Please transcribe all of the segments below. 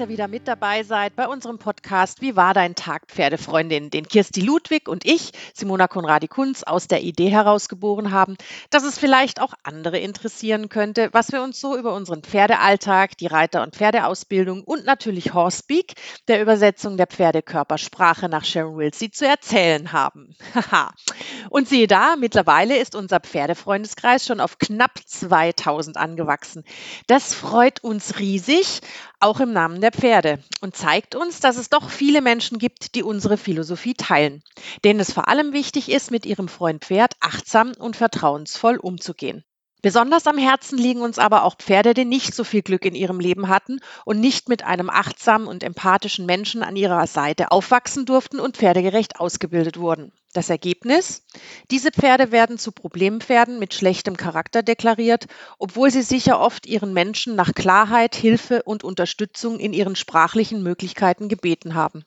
ihr wieder mit dabei seid bei unserem Podcast Wie war dein Tag, Pferdefreundin? Den Kirsti Ludwig und ich, Simona Konradi-Kunz, aus der Idee herausgeboren haben, dass es vielleicht auch andere interessieren könnte, was wir uns so über unseren Pferdealltag, die Reiter- und Pferdeausbildung und natürlich Horsepeak, der Übersetzung der Pferdekörpersprache nach Sharon Wilsey, zu erzählen haben. und siehe da, mittlerweile ist unser Pferdefreundeskreis schon auf knapp 2000 angewachsen. Das freut uns riesig auch im Namen der Pferde und zeigt uns, dass es doch viele Menschen gibt, die unsere Philosophie teilen, denen es vor allem wichtig ist, mit ihrem Freund Pferd achtsam und vertrauensvoll umzugehen. Besonders am Herzen liegen uns aber auch Pferde, die nicht so viel Glück in ihrem Leben hatten und nicht mit einem achtsamen und empathischen Menschen an ihrer Seite aufwachsen durften und pferdegerecht ausgebildet wurden. Das Ergebnis? Diese Pferde werden zu Problempferden mit schlechtem Charakter deklariert, obwohl sie sicher oft ihren Menschen nach Klarheit, Hilfe und Unterstützung in ihren sprachlichen Möglichkeiten gebeten haben.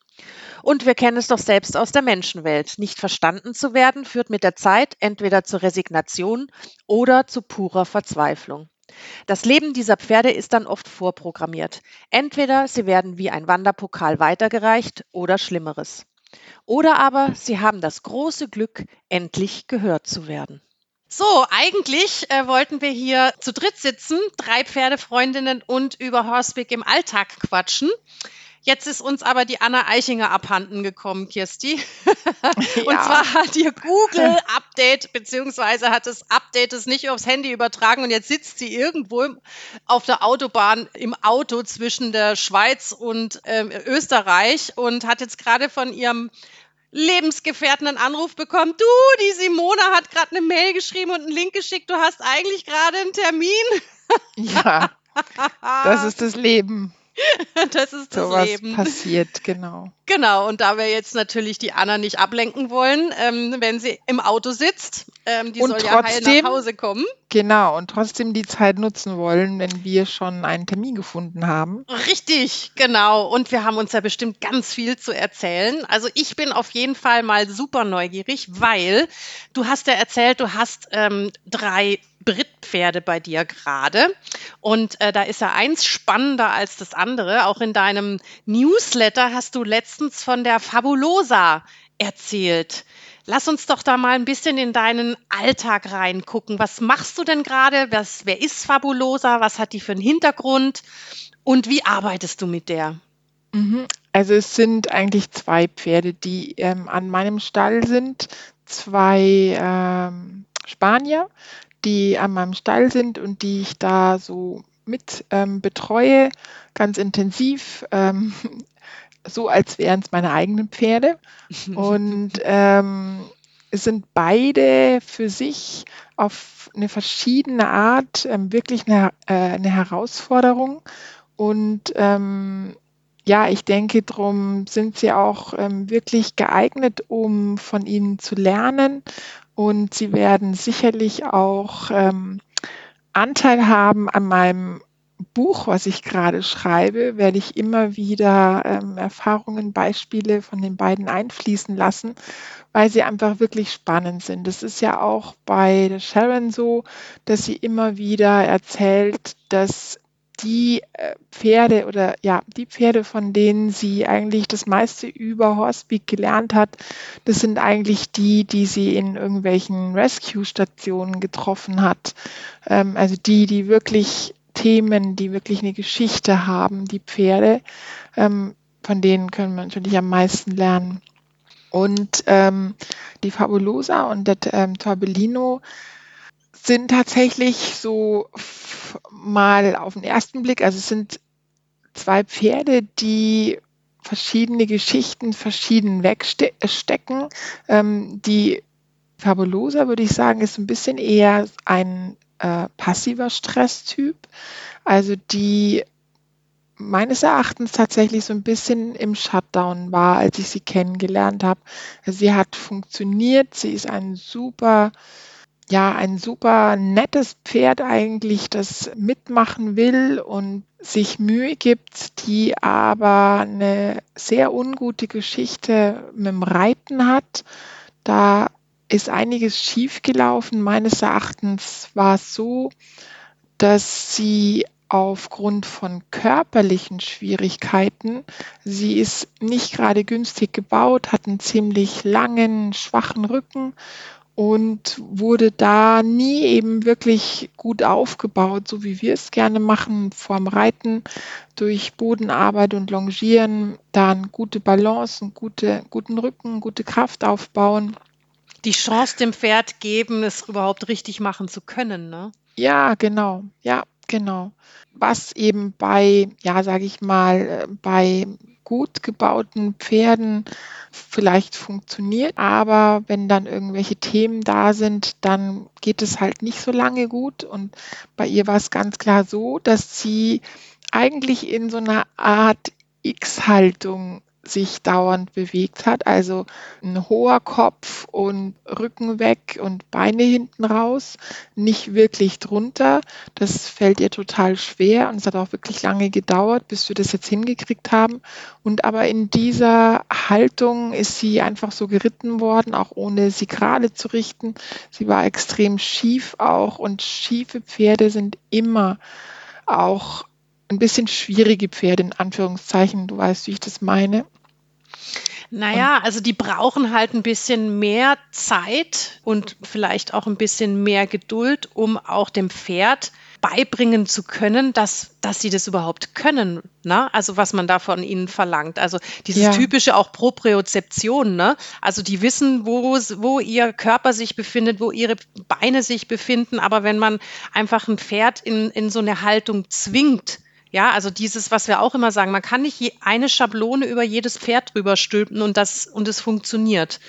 Und wir kennen es doch selbst aus der Menschenwelt. Nicht verstanden zu werden führt mit der Zeit entweder zur Resignation oder zu purer Verzweiflung. Das Leben dieser Pferde ist dann oft vorprogrammiert. Entweder sie werden wie ein Wanderpokal weitergereicht oder Schlimmeres. Oder aber sie haben das große Glück, endlich gehört zu werden. So, eigentlich äh, wollten wir hier zu dritt sitzen, drei Pferdefreundinnen und über Horseback im Alltag quatschen. Jetzt ist uns aber die Anna Eichinger abhanden gekommen, Kirsti. Und ja. zwar hat ihr Google Update, beziehungsweise hat das Update es nicht aufs Handy übertragen und jetzt sitzt sie irgendwo auf der Autobahn im Auto zwischen der Schweiz und ähm, Österreich und hat jetzt gerade von ihrem Lebensgefährten einen Anruf bekommen. Du, die Simona hat gerade eine Mail geschrieben und einen Link geschickt. Du hast eigentlich gerade einen Termin. Ja, das ist das Leben. das ist das so Leben. passiert, genau. Genau, und da wir jetzt natürlich die Anna nicht ablenken wollen, ähm, wenn sie im Auto sitzt, ähm, die und soll trotzdem, ja heil nach Hause kommen. Genau, und trotzdem die Zeit nutzen wollen, wenn wir schon einen Termin gefunden haben. Richtig, genau. Und wir haben uns ja bestimmt ganz viel zu erzählen. Also ich bin auf jeden Fall mal super neugierig, weil du hast ja erzählt, du hast ähm, drei Brittpferde bei dir gerade. Und äh, da ist ja eins spannender als das andere. Auch in deinem Newsletter hast du letztens von der Fabulosa erzählt. Lass uns doch da mal ein bisschen in deinen Alltag reingucken. Was machst du denn gerade? wer ist Fabulosa? Was hat die für einen Hintergrund? Und wie arbeitest du mit der? Mhm. Also es sind eigentlich zwei Pferde, die ähm, an meinem Stall sind. Zwei ähm, Spanier, die an meinem Stall sind und die ich da so mit ähm, betreue, ganz intensiv, ähm, so als wären es meine eigenen Pferde. Und ähm, es sind beide für sich auf eine verschiedene Art ähm, wirklich eine, äh, eine Herausforderung. Und ähm, ja, ich denke, darum sind sie auch ähm, wirklich geeignet, um von ihnen zu lernen und sie werden sicherlich auch ähm, Anteil haben an meinem Buch, was ich gerade schreibe, werde ich immer wieder ähm, Erfahrungen, Beispiele von den beiden einfließen lassen, weil sie einfach wirklich spannend sind. Das ist ja auch bei Sharon so, dass sie immer wieder erzählt, dass die äh, Pferde oder ja, die Pferde, von denen sie eigentlich das meiste über Horsepeak gelernt hat, das sind eigentlich die, die sie in irgendwelchen Rescue-Stationen getroffen hat. Ähm, also die, die wirklich Themen, die wirklich eine Geschichte haben, die Pferde, ähm, von denen können wir natürlich am meisten lernen. Und ähm, die Fabulosa und der ähm, Torbellino sind tatsächlich so mal auf den ersten Blick, also es sind zwei Pferde, die verschiedene Geschichten verschieden wegstecken. Ähm, die Fabulosa, würde ich sagen, ist ein bisschen eher ein äh, passiver Stresstyp. Also die meines Erachtens tatsächlich so ein bisschen im Shutdown war, als ich sie kennengelernt habe. Sie hat funktioniert, sie ist ein super ja, ein super nettes Pferd eigentlich, das mitmachen will und sich Mühe gibt, die aber eine sehr ungute Geschichte mit dem Reiten hat. Da ist einiges schiefgelaufen. Meines Erachtens war es so, dass sie aufgrund von körperlichen Schwierigkeiten. Sie ist nicht gerade günstig gebaut, hat einen ziemlich langen, schwachen Rücken und wurde da nie eben wirklich gut aufgebaut, so wie wir es gerne machen, vorm Reiten, durch Bodenarbeit und Longieren, dann gute Balance, einen gute, guten Rücken, gute Kraft aufbauen. Die Chance dem Pferd geben, es überhaupt richtig machen zu können, ne? Ja, genau. Ja, genau. Was eben bei, ja, sage ich mal, äh, bei gut gebauten Pferden vielleicht funktioniert, aber wenn dann irgendwelche Themen da sind, dann geht es halt nicht so lange gut. Und bei ihr war es ganz klar so, dass sie eigentlich in so einer Art X-Haltung sich dauernd bewegt hat. Also ein hoher Kopf und Rücken weg und Beine hinten raus, nicht wirklich drunter. Das fällt ihr total schwer und es hat auch wirklich lange gedauert, bis wir das jetzt hingekriegt haben. Und aber in dieser Haltung ist sie einfach so geritten worden, auch ohne sie gerade zu richten. Sie war extrem schief auch und schiefe Pferde sind immer auch ein bisschen schwierige Pferde in Anführungszeichen. Du weißt, wie ich das meine. Naja, also die brauchen halt ein bisschen mehr Zeit und vielleicht auch ein bisschen mehr Geduld, um auch dem Pferd beibringen zu können, dass, dass sie das überhaupt können. Ne? Also was man da von ihnen verlangt. Also dieses ja. typische auch Propriozeption. Ne? Also die wissen, wo, wo ihr Körper sich befindet, wo ihre Beine sich befinden. Aber wenn man einfach ein Pferd in, in so eine Haltung zwingt, ja, also dieses, was wir auch immer sagen, man kann nicht eine Schablone über jedes Pferd drüber stülpen und das und es funktioniert.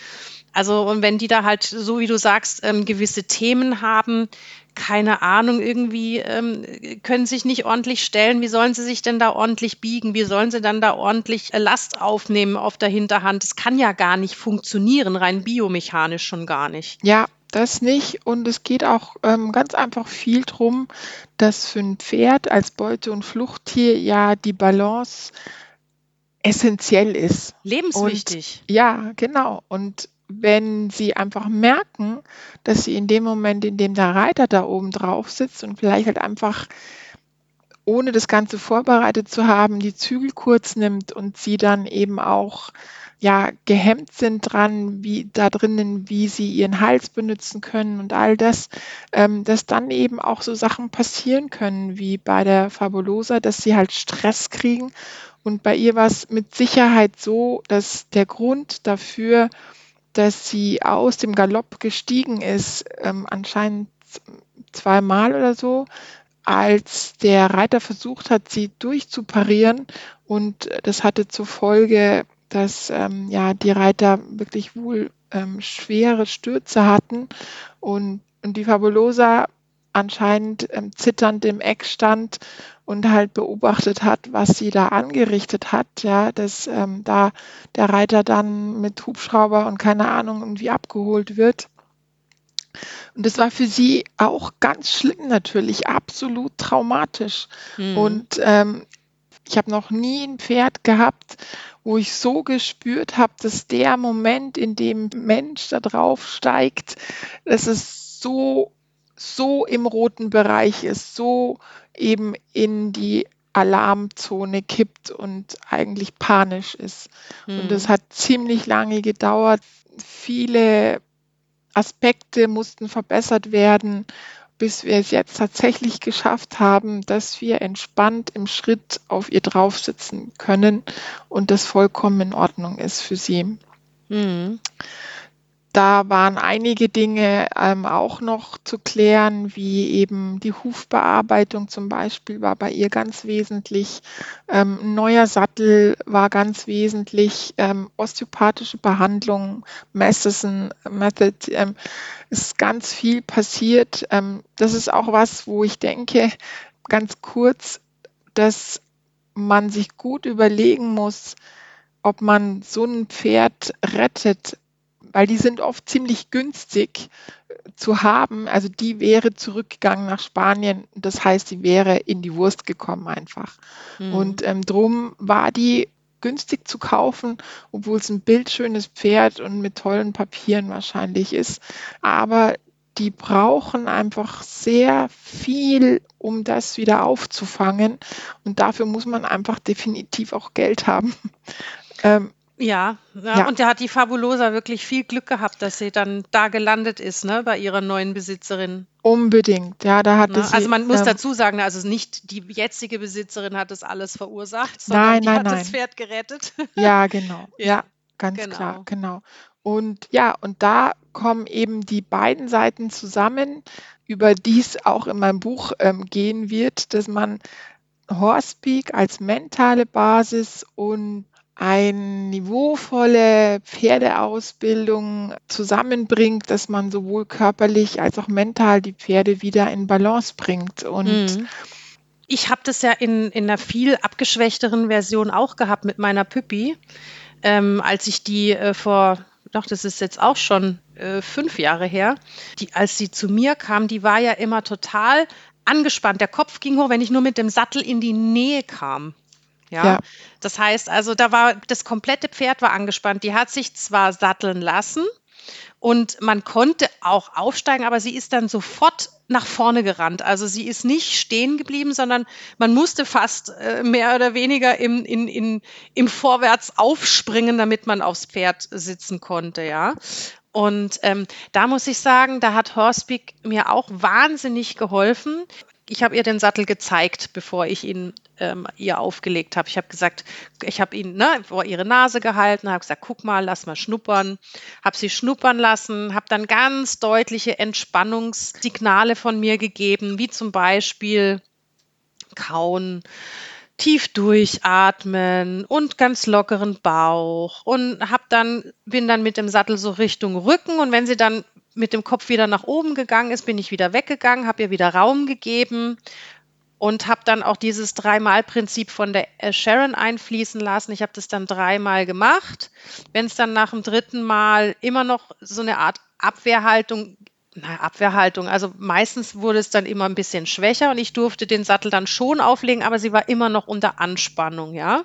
Also und wenn die da halt, so wie du sagst, ähm, gewisse Themen haben, keine Ahnung, irgendwie ähm, können sich nicht ordentlich stellen. Wie sollen sie sich denn da ordentlich biegen? Wie sollen sie dann da ordentlich äh, Last aufnehmen auf der Hinterhand? Das kann ja gar nicht funktionieren, rein biomechanisch schon gar nicht. Ja, das nicht. Und es geht auch ähm, ganz einfach viel darum, dass für ein Pferd als Beute- und Fluchttier ja die Balance essentiell ist. Lebenswichtig. Und, ja, genau. Und wenn sie einfach merken, dass sie in dem Moment, in dem der Reiter da oben drauf sitzt und vielleicht halt einfach ohne das Ganze vorbereitet zu haben, die Zügel kurz nimmt und sie dann eben auch ja gehemmt sind dran, wie da drinnen, wie sie ihren Hals benutzen können und all das, ähm, dass dann eben auch so Sachen passieren können, wie bei der Fabulosa, dass sie halt Stress kriegen. Und bei ihr war es mit Sicherheit so, dass der Grund dafür, dass sie aus dem Galopp gestiegen ist, ähm, anscheinend zweimal oder so, als der Reiter versucht hat, sie durchzuparieren. Und das hatte zur Folge, dass ähm, ja die Reiter wirklich wohl ähm, schwere Stürze hatten und, und die Fabulosa anscheinend ähm, zitternd im Eck stand und halt beobachtet hat, was sie da angerichtet hat, ja, dass ähm, da der Reiter dann mit Hubschrauber und keine Ahnung irgendwie abgeholt wird. Und das war für sie auch ganz schlimm natürlich, absolut traumatisch. Mhm. Und ähm, ich habe noch nie ein Pferd gehabt, wo ich so gespürt habe, dass der Moment, in dem Mensch da drauf steigt, dass es so, so im roten Bereich ist, so eben in die Alarmzone kippt und eigentlich panisch ist. Mhm. Und das hat ziemlich lange gedauert. Viele Aspekte mussten verbessert werden, bis wir es jetzt tatsächlich geschafft haben, dass wir entspannt im Schritt auf ihr drauf sitzen können und das vollkommen in Ordnung ist für sie. Mhm. Da waren einige Dinge ähm, auch noch zu klären, wie eben die Hufbearbeitung zum Beispiel war bei ihr ganz wesentlich. Ähm, ein neuer Sattel war ganz wesentlich. Ähm, osteopathische Behandlung, Masterson Method, ähm, ist ganz viel passiert. Ähm, das ist auch was, wo ich denke, ganz kurz, dass man sich gut überlegen muss, ob man so ein Pferd rettet weil die sind oft ziemlich günstig äh, zu haben. Also die wäre zurückgegangen nach Spanien. Das heißt, sie wäre in die Wurst gekommen einfach. Mhm. Und ähm, drum war die günstig zu kaufen, obwohl es ein bildschönes Pferd und mit tollen Papieren wahrscheinlich ist. Aber die brauchen einfach sehr viel, um das wieder aufzufangen. Und dafür muss man einfach definitiv auch Geld haben. Ähm, ja, ja, ja, und da hat die Fabulosa wirklich viel Glück gehabt, dass sie dann da gelandet ist, ne, bei ihrer neuen Besitzerin. Unbedingt, ja, da hat ne? Also man muss ähm, dazu sagen, also nicht die jetzige Besitzerin hat das alles verursacht, sondern nein, die nein, hat nein. das Pferd gerettet. Ja, genau. ja, ja, ganz genau. klar, genau. Und ja, und da kommen eben die beiden Seiten zusammen, über die es auch in meinem Buch ähm, gehen wird, dass man Horsepeak als mentale Basis und eine niveauvolle Pferdeausbildung zusammenbringt, dass man sowohl körperlich als auch mental die Pferde wieder in Balance bringt. Und mhm. ich habe das ja in, in einer viel abgeschwächteren Version auch gehabt mit meiner Püppi, ähm, als ich die äh, vor, doch, das ist jetzt auch schon äh, fünf Jahre her, die, als sie zu mir kam, die war ja immer total angespannt. Der Kopf ging hoch, wenn ich nur mit dem Sattel in die Nähe kam. Ja? ja. Das heißt also, da war das komplette Pferd war angespannt. Die hat sich zwar satteln lassen und man konnte auch aufsteigen, aber sie ist dann sofort nach vorne gerannt. Also sie ist nicht stehen geblieben, sondern man musste fast äh, mehr oder weniger im, in, in, im Vorwärts aufspringen, damit man aufs Pferd sitzen konnte, ja. Und ähm, da muss ich sagen, da hat Horsepeak mir auch wahnsinnig geholfen. Ich habe ihr den Sattel gezeigt, bevor ich ihn ähm, ihr aufgelegt habe. Ich habe gesagt, ich habe ihn ne, vor ihre Nase gehalten, habe gesagt, guck mal, lass mal schnuppern. Habe sie schnuppern lassen, habe dann ganz deutliche Entspannungssignale von mir gegeben, wie zum Beispiel kauen, tief durchatmen und ganz lockeren Bauch und habe dann bin dann mit dem Sattel so Richtung Rücken und wenn sie dann mit dem Kopf wieder nach oben gegangen ist, bin ich wieder weggegangen, habe ihr wieder Raum gegeben und habe dann auch dieses Dreimal-Prinzip von der äh, Sharon einfließen lassen. Ich habe das dann dreimal gemacht. Wenn es dann nach dem dritten Mal immer noch so eine Art Abwehrhaltung, na, Abwehrhaltung, also meistens wurde es dann immer ein bisschen schwächer und ich durfte den Sattel dann schon auflegen, aber sie war immer noch unter Anspannung, ja.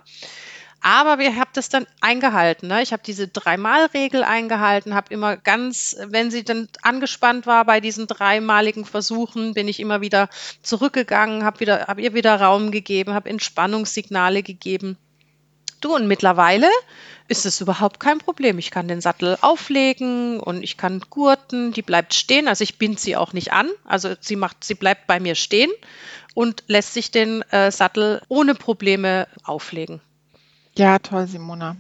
Aber wir haben das dann eingehalten. Ne? Ich habe diese Dreimal-Regel eingehalten, habe immer ganz, wenn sie dann angespannt war bei diesen dreimaligen Versuchen, bin ich immer wieder zurückgegangen, habe wieder, habe ihr wieder Raum gegeben, habe Entspannungssignale gegeben. Du, und mittlerweile ist es überhaupt kein Problem. Ich kann den Sattel auflegen und ich kann gurten, die bleibt stehen. Also ich binde sie auch nicht an. Also sie macht, sie bleibt bei mir stehen und lässt sich den äh, Sattel ohne Probleme auflegen. Ja, toll, Simona.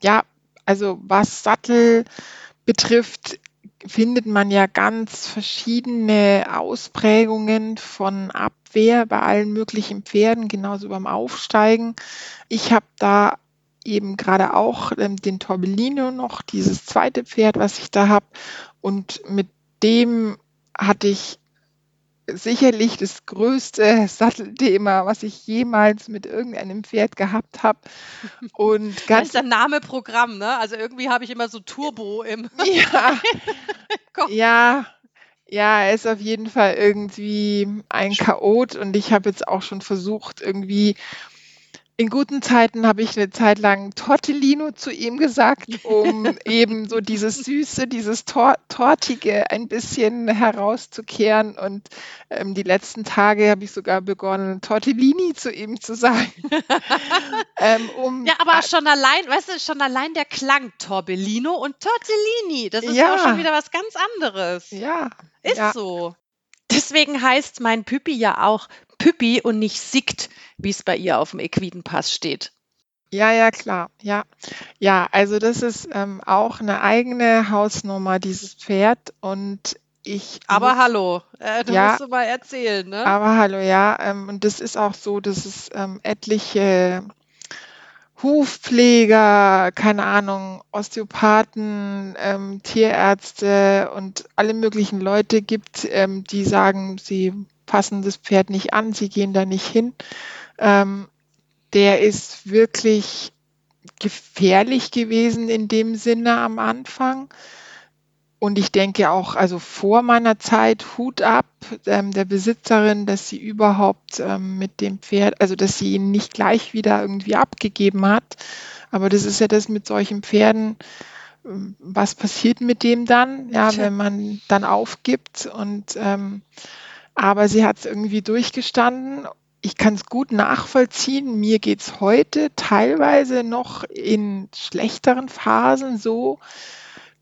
Ja, also was Sattel betrifft, findet man ja ganz verschiedene Ausprägungen von Abwehr bei allen möglichen Pferden, genauso beim Aufsteigen. Ich habe da eben gerade auch ähm, den Torbellino noch, dieses zweite Pferd, was ich da habe. Und mit dem hatte ich sicherlich das größte Sattelthema, was ich jemals mit irgendeinem Pferd gehabt habe. Und ganz das ist der Name Programm, ne? Also irgendwie habe ich immer so Turbo im. Ja, ja, ja, er ist auf jeden Fall irgendwie ein Chaot und ich habe jetzt auch schon versucht, irgendwie in guten Zeiten habe ich eine Zeit lang Tortellino zu ihm gesagt, um eben so dieses Süße, dieses Tor Tortige ein bisschen herauszukehren. Und ähm, die letzten Tage habe ich sogar begonnen, Tortellini zu ihm zu sagen. ähm, um, ja, aber schon allein, weißt du, schon allein der Klang Torbellino und Tortellini, das ist ja auch schon wieder was ganz anderes. Ja. Ist ja. so. Deswegen heißt mein Püppi ja auch Püppi und nicht Sickt, wie es bei ihr auf dem Equidenpass steht. Ja, ja, klar. Ja, ja also das ist ähm, auch eine eigene Hausnummer, dieses Pferd. Und ich. Aber muss, hallo, äh, du ja, musst du mal erzählen, ne? Aber hallo, ja. Ähm, und das ist auch so, dass es ähm, etliche Hufpfleger, keine Ahnung, Osteopathen, ähm, Tierärzte und alle möglichen Leute gibt, ähm, die sagen, sie passen das Pferd nicht an, sie gehen da nicht hin. Ähm, der ist wirklich gefährlich gewesen in dem Sinne am Anfang. Und ich denke auch, also vor meiner Zeit, Hut ab ähm, der Besitzerin, dass sie überhaupt ähm, mit dem Pferd, also dass sie ihn nicht gleich wieder irgendwie abgegeben hat. Aber das ist ja das mit solchen Pferden, was passiert mit dem dann, ja, wenn man dann aufgibt und ähm, aber sie hat es irgendwie durchgestanden. Ich kann es gut nachvollziehen. Mir geht es heute teilweise noch in schlechteren Phasen so,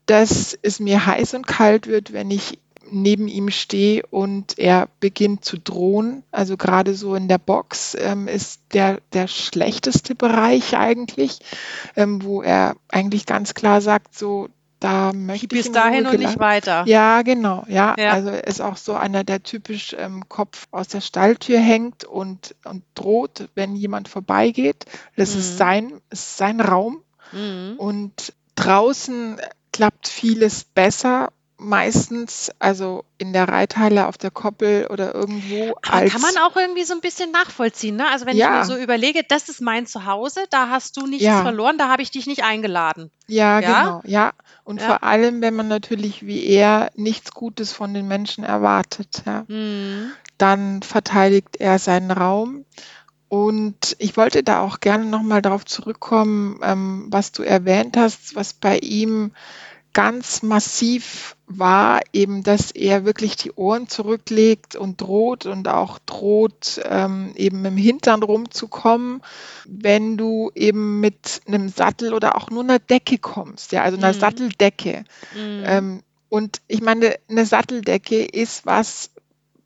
dass es mir heiß und kalt wird, wenn ich neben ihm stehe und er beginnt zu drohen. Also gerade so in der Box ähm, ist der, der schlechteste Bereich eigentlich, ähm, wo er eigentlich ganz klar sagt, so, da möchte Bis ich dahin und nicht weiter. Ja, genau. Ja, ja. also ist auch so einer, der typisch ähm, Kopf aus der Stalltür hängt und, und droht, wenn jemand vorbeigeht. Das mhm. ist sein, ist sein Raum. Mhm. Und draußen klappt vieles besser meistens, also in der Reithalle, auf der Koppel oder irgendwo. Aber kann man auch irgendwie so ein bisschen nachvollziehen, ne? Also wenn ja. ich mir so überlege, das ist mein Zuhause, da hast du nichts ja. verloren, da habe ich dich nicht eingeladen. Ja, ja? genau, ja. Und vor allem, wenn man natürlich wie er nichts Gutes von den Menschen erwartet, ja, mhm. dann verteidigt er seinen Raum. Und ich wollte da auch gerne nochmal darauf zurückkommen, ähm, was du erwähnt hast, was bei ihm ganz massiv war eben, dass er wirklich die Ohren zurücklegt und droht und auch droht, ähm, eben im Hintern rumzukommen, wenn du eben mit einem Sattel oder auch nur einer Decke kommst, ja, also einer mhm. Satteldecke. Mhm. Ähm, und ich meine, eine Satteldecke ist was,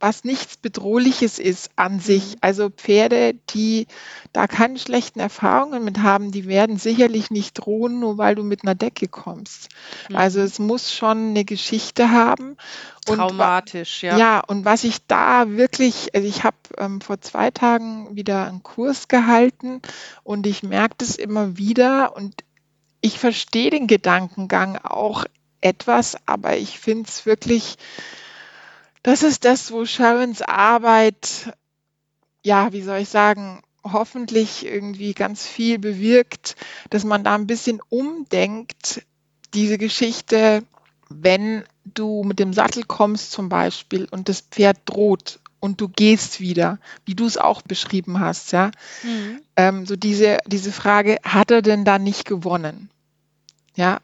was nichts Bedrohliches ist an sich. Mhm. Also Pferde, die da keine schlechten Erfahrungen mit haben, die werden sicherlich nicht drohen, nur weil du mit einer Decke kommst. Mhm. Also es muss schon eine Geschichte haben. Traumatisch, ja. Ja, und was ich da wirklich, also ich habe ähm, vor zwei Tagen wieder einen Kurs gehalten und ich merke das immer wieder und ich verstehe den Gedankengang auch etwas, aber ich finde es wirklich das ist das, wo Sharons Arbeit, ja, wie soll ich sagen, hoffentlich irgendwie ganz viel bewirkt, dass man da ein bisschen umdenkt, diese Geschichte, wenn du mit dem Sattel kommst zum Beispiel und das Pferd droht und du gehst wieder, wie du es auch beschrieben hast, ja. Mhm. Ähm, so diese, diese Frage, hat er denn da nicht gewonnen? Ja,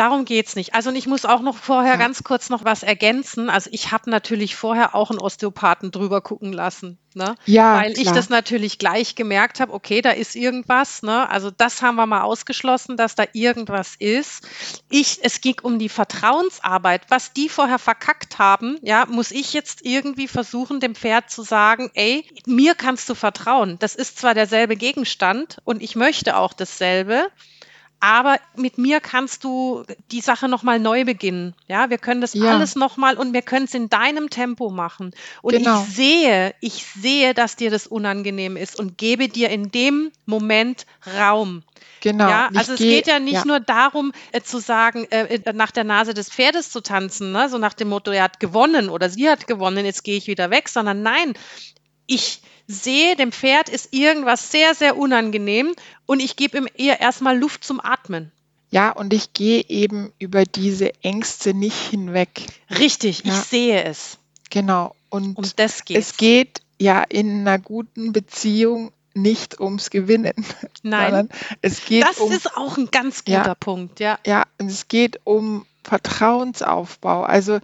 Darum geht's nicht. Also ich muss auch noch vorher ja. ganz kurz noch was ergänzen. Also ich habe natürlich vorher auch einen Osteopathen drüber gucken lassen. Ne? Ja, Weil klar. ich das natürlich gleich gemerkt habe, okay, da ist irgendwas. Ne? Also das haben wir mal ausgeschlossen, dass da irgendwas ist. Ich, es ging um die Vertrauensarbeit. Was die vorher verkackt haben, ja, muss ich jetzt irgendwie versuchen, dem Pferd zu sagen, ey, mir kannst du vertrauen. Das ist zwar derselbe Gegenstand und ich möchte auch dasselbe aber mit mir kannst du die Sache nochmal neu beginnen. Ja, wir können das ja. alles nochmal und wir können es in deinem Tempo machen. Und genau. ich sehe, ich sehe, dass dir das unangenehm ist und gebe dir in dem Moment Raum. Genau. Ja, also es geht ja nicht ja. nur darum, äh, zu sagen, äh, äh, nach der Nase des Pferdes zu tanzen, ne? so nach dem Motto, er hat gewonnen oder sie hat gewonnen, jetzt gehe ich wieder weg, sondern nein, ich sehe, dem Pferd ist irgendwas sehr, sehr unangenehm und ich gebe ihm eher erstmal Luft zum Atmen. Ja, und ich gehe eben über diese Ängste nicht hinweg. Richtig, ja. ich sehe es. Genau. Und um das geht's. es geht ja in einer guten Beziehung nicht ums Gewinnen. Nein. es geht das um, ist auch ein ganz guter ja, Punkt, ja. Ja, und es geht um Vertrauensaufbau. Also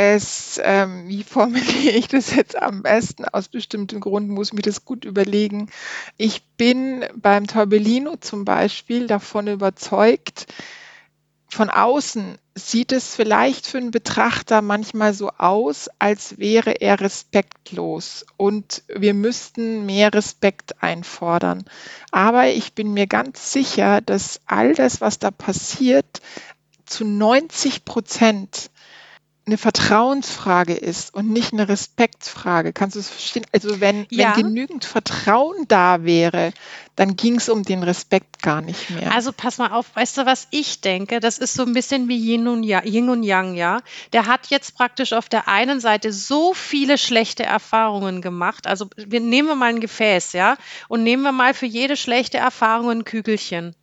es, ähm, wie formuliere ich das jetzt am besten? Aus bestimmten Gründen muss ich mir das gut überlegen. Ich bin beim Torbellino zum Beispiel davon überzeugt, von außen sieht es vielleicht für einen Betrachter manchmal so aus, als wäre er respektlos und wir müssten mehr Respekt einfordern. Aber ich bin mir ganz sicher, dass all das, was da passiert, zu 90 Prozent eine Vertrauensfrage ist und nicht eine Respektsfrage. Kannst du es verstehen? Also wenn, ja. wenn genügend Vertrauen da wäre, dann ging es um den Respekt gar nicht mehr. Also pass mal auf, weißt du, was ich denke? Das ist so ein bisschen wie Yin und, Yang, Yin und Yang, ja. Der hat jetzt praktisch auf der einen Seite so viele schlechte Erfahrungen gemacht. Also wir nehmen wir mal ein Gefäß, ja, und nehmen wir mal für jede schlechte Erfahrung ein Kügelchen.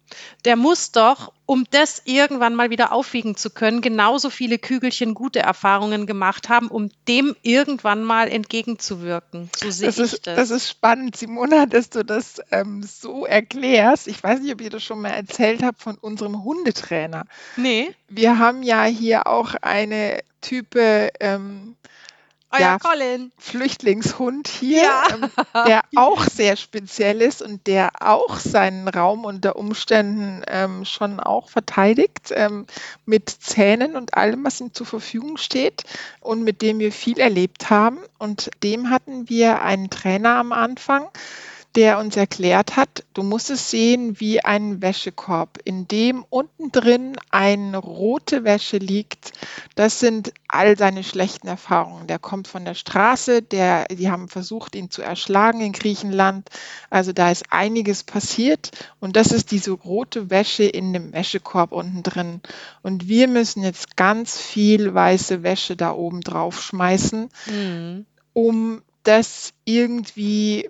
Der muss doch, um das irgendwann mal wieder aufwiegen zu können, genauso viele Kügelchen gute Erfahrungen gemacht haben, um dem irgendwann mal entgegenzuwirken. So sehe das ich ist, das. Das ist spannend, Simona, dass du das ähm, so so erklärst, ich weiß nicht, ob ihr das schon mal erzählt habt von unserem Hundetrainer. Nee. Wir haben ja hier auch eine Type ähm, Euer ja, Colin. Flüchtlingshund hier, Ja. ähm, der auch sehr speziell ist und der auch seinen Raum unter Umständen ähm, schon auch verteidigt, ähm, mit Zähnen und allem, was ihm zur Verfügung steht und mit dem wir viel erlebt haben. Und dem hatten wir einen Trainer am Anfang, der uns erklärt hat, du musst es sehen wie einen Wäschekorb, in dem unten drin eine rote Wäsche liegt. Das sind all seine schlechten Erfahrungen. Der kommt von der Straße, der, die haben versucht, ihn zu erschlagen in Griechenland. Also da ist einiges passiert und das ist diese rote Wäsche in dem Wäschekorb unten drin. Und wir müssen jetzt ganz viel weiße Wäsche da oben drauf schmeißen, Mhm. um das irgendwie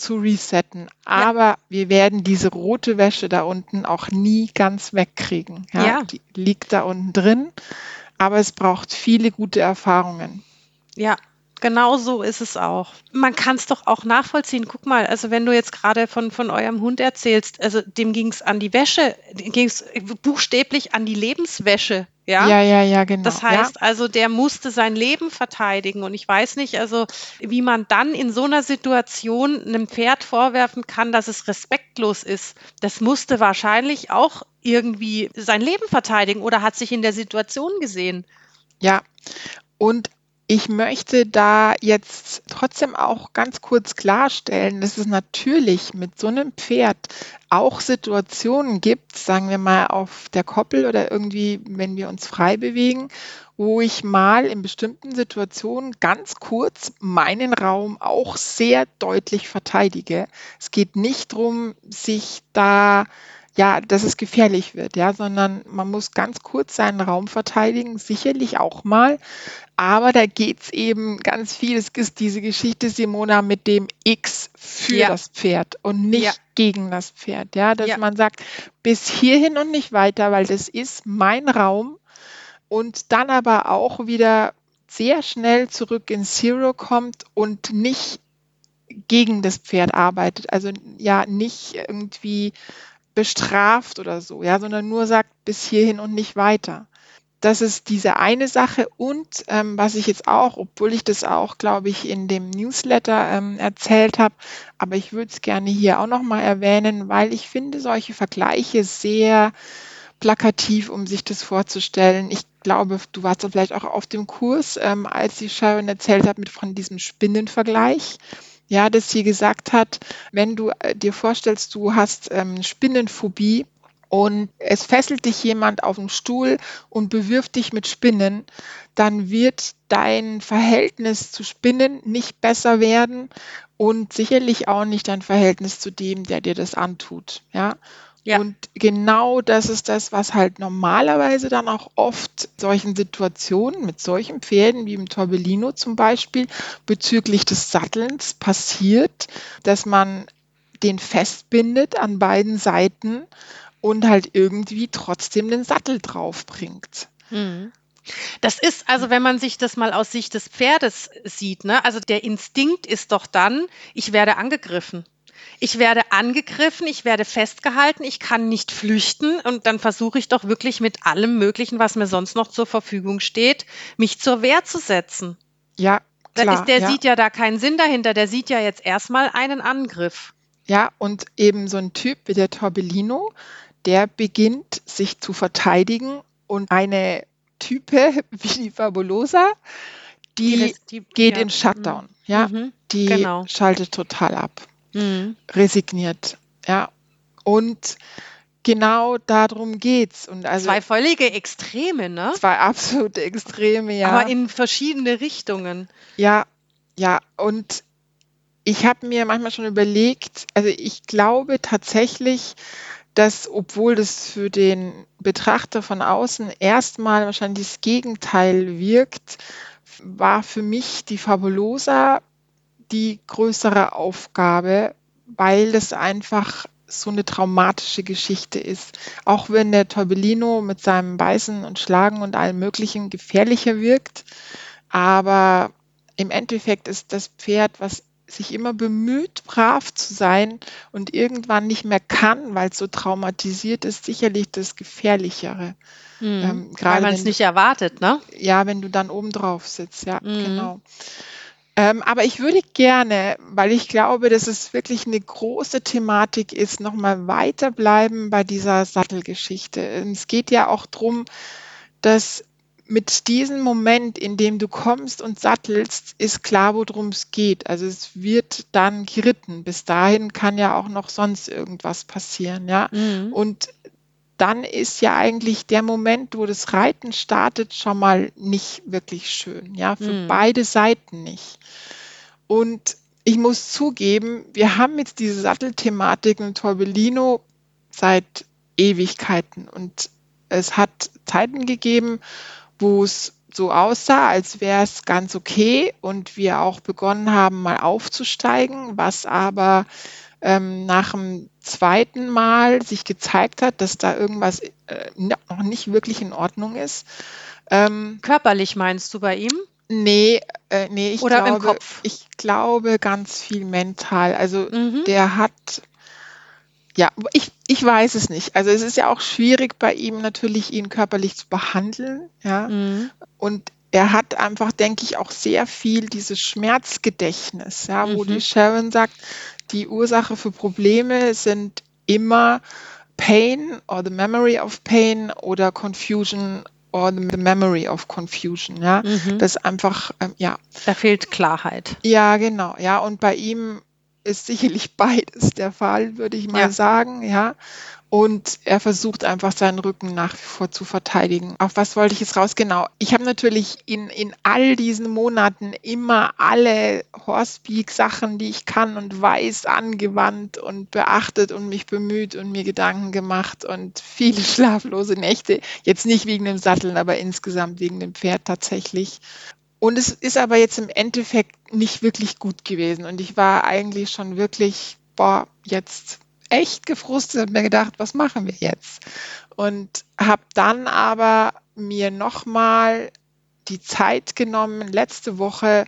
zu resetten. Aber wir werden diese rote Wäsche da unten auch nie ganz wegkriegen. Ja, Ja. Die liegt da unten drin, aber es braucht viele gute Erfahrungen. Ja, genau so ist es auch. Man kann es doch auch nachvollziehen. Guck mal, also wenn du jetzt gerade von, von eurem Hund erzählst, also dem ging es an die Wäsche, ging es buchstäblich an die Lebenswäsche. Ja? Ja, ja, ja, genau. Das heißt also, der musste sein Leben verteidigen. Und ich weiß nicht, also wie man dann in so einer Situation einem Pferd vorwerfen kann, dass es respektlos ist. Das musste wahrscheinlich auch irgendwie sein Leben verteidigen oder hat sich in der Situation gesehen. Ja, und ich möchte da jetzt trotzdem auch ganz kurz klarstellen, dass es natürlich mit so einem Pferd auch Situationen gibt, sagen wir mal auf der Koppel oder irgendwie, wenn wir uns frei bewegen, wo ich mal in bestimmten Situationen ganz kurz meinen Raum auch sehr deutlich verteidige. Es geht nicht darum, sich da ja, dass es gefährlich wird, ja, sondern man muss ganz kurz seinen Raum verteidigen, sicherlich auch mal. Aber da geht es eben ganz viel. Es ist diese Geschichte, Simona, mit dem X für Ja. das Pferd und nicht Ja. gegen das Pferd. Ja, dass Ja. man sagt, bis hierhin und nicht weiter, weil das ist mein Raum. Und dann aber auch wieder sehr schnell zurück in Zero kommt und nicht gegen das Pferd arbeitet. Also ja, nicht irgendwie bestraft oder so, ja, sondern nur sagt bis hierhin und nicht weiter. Das ist diese eine Sache und ähm, was ich jetzt auch, obwohl ich das auch, glaube ich, in dem Newsletter ähm, erzählt habe, aber ich würde es gerne hier auch nochmal erwähnen, weil ich finde solche Vergleiche sehr plakativ, um sich das vorzustellen. Ich glaube, du warst da vielleicht auch auf dem Kurs, ähm, als die Sharon erzählt hat mit von diesem Spinnenvergleich. Ja, dass sie gesagt hat, wenn du äh, dir vorstellst, du hast ähm, Spinnenphobie und es fesselt dich jemand auf den Stuhl und bewirft dich mit Spinnen, dann wird dein Verhältnis zu Spinnen nicht besser werden und sicherlich auch nicht dein Verhältnis zu dem, der dir das antut. Ja. Ja. Und genau das ist das, was halt normalerweise dann auch oft solchen Situationen mit solchen Pferden wie im Torbellino zum Beispiel bezüglich des Sattelns passiert, dass man den festbindet an beiden Seiten und halt irgendwie trotzdem den Sattel draufbringt. Mhm. Das ist also, wenn man sich das mal aus Sicht des Pferdes sieht, ne? Also der Instinkt ist doch dann, ich werde angegriffen. Ich werde angegriffen, ich werde festgehalten, ich kann nicht flüchten und dann versuche ich doch wirklich mit allem Möglichen, was mir sonst noch zur Verfügung steht, mich zur Wehr zu setzen. Ja, klar. ist, der ja. sieht ja da keinen Sinn dahinter, der sieht ja jetzt erstmal einen Angriff. Ja, und eben so ein Typ wie der Torbellino, der beginnt sich zu verteidigen und eine Type wie die Fabulosa, die, res- die geht ja, in Shutdown. Ja, Mhm. die genau. schaltet total ab, Mhm. resigniert. Ja, und genau darum geht's. Und also Zwei völlige Extreme, ne? zwei absolute Extreme, ja. Aber in verschiedene Richtungen. Ja, ja, und ich habe mir manchmal schon überlegt, also ich glaube tatsächlich, dass obwohl das für den Betrachter von außen erstmal wahrscheinlich das Gegenteil wirkt, war für mich die Fabulosa die größere Aufgabe, weil das einfach so eine traumatische Geschichte ist. Auch wenn der Torbellino mit seinem Beißen und Schlagen und allem Möglichen gefährlicher wirkt, aber im Endeffekt ist das Pferd, was sich immer bemüht, brav zu sein und irgendwann nicht mehr kann, weil es so traumatisiert ist, sicherlich das Gefährlichere. Mhm. Ähm, weil man es nicht erwartet, ne? Ja, wenn du dann oben drauf sitzt, ja, mhm. genau. Ähm, aber ich würde gerne, weil ich glaube, dass es wirklich eine große Thematik ist, nochmal weiterbleiben bei dieser Sattelgeschichte. Es geht ja auch darum, dass mit diesem Moment, in dem du kommst und sattelst, ist klar, worum es geht. Also es wird dann geritten. Bis dahin kann ja auch noch sonst irgendwas passieren, ja. Mhm. Und dann ist ja eigentlich der Moment, wo das Reiten startet, schon mal nicht wirklich schön, ja, für mhm. beide Seiten nicht. Und ich muss zugeben, wir haben jetzt diese Sattelthematik in Torbellino seit Ewigkeiten und es hat Zeiten gegeben, wo es so aussah, als wäre es ganz okay und wir auch begonnen haben, mal aufzusteigen, was aber ähm, nach dem zweiten Mal sich gezeigt hat, dass da irgendwas äh, noch nicht wirklich in Ordnung ist. Ähm, Körperlich meinst du bei ihm? Nee, äh, nee, ich Oder glaube, im Kopf? ich glaube ganz viel mental. Also mhm. der hat, ja, ich, ich weiß es nicht. Also es ist ja auch schwierig bei ihm natürlich, ihn körperlich zu behandeln, ja. Mhm. Und er hat einfach, denke ich, auch sehr viel dieses Schmerzgedächtnis, ja, mhm. wo die Sharon sagt, die Ursache für Probleme sind immer Pain or the memory of pain oder Confusion or the memory of confusion. Ja, mhm. das einfach, ähm, ja. Da fehlt Klarheit. Ja, genau. Ja, und bei ihm ist sicherlich beides der Fall, würde ich mal ja. sagen. Ja, und er versucht einfach seinen Rücken nach wie vor zu verteidigen. Auf was wollte ich jetzt raus? Genau. Ich habe natürlich in, in all diesen Monaten immer alle Horsepeak-Sachen, die ich kann und weiß, angewandt und beachtet und mich bemüht und mir Gedanken gemacht und viele schlaflose Nächte. Jetzt nicht wegen dem Satteln, aber insgesamt wegen dem Pferd tatsächlich. Und es ist aber jetzt im Endeffekt nicht wirklich gut gewesen. Und ich war eigentlich schon wirklich, boah, jetzt echt gefrustet und mir gedacht, was machen wir jetzt? Und habe dann aber mir nochmal die Zeit genommen letzte Woche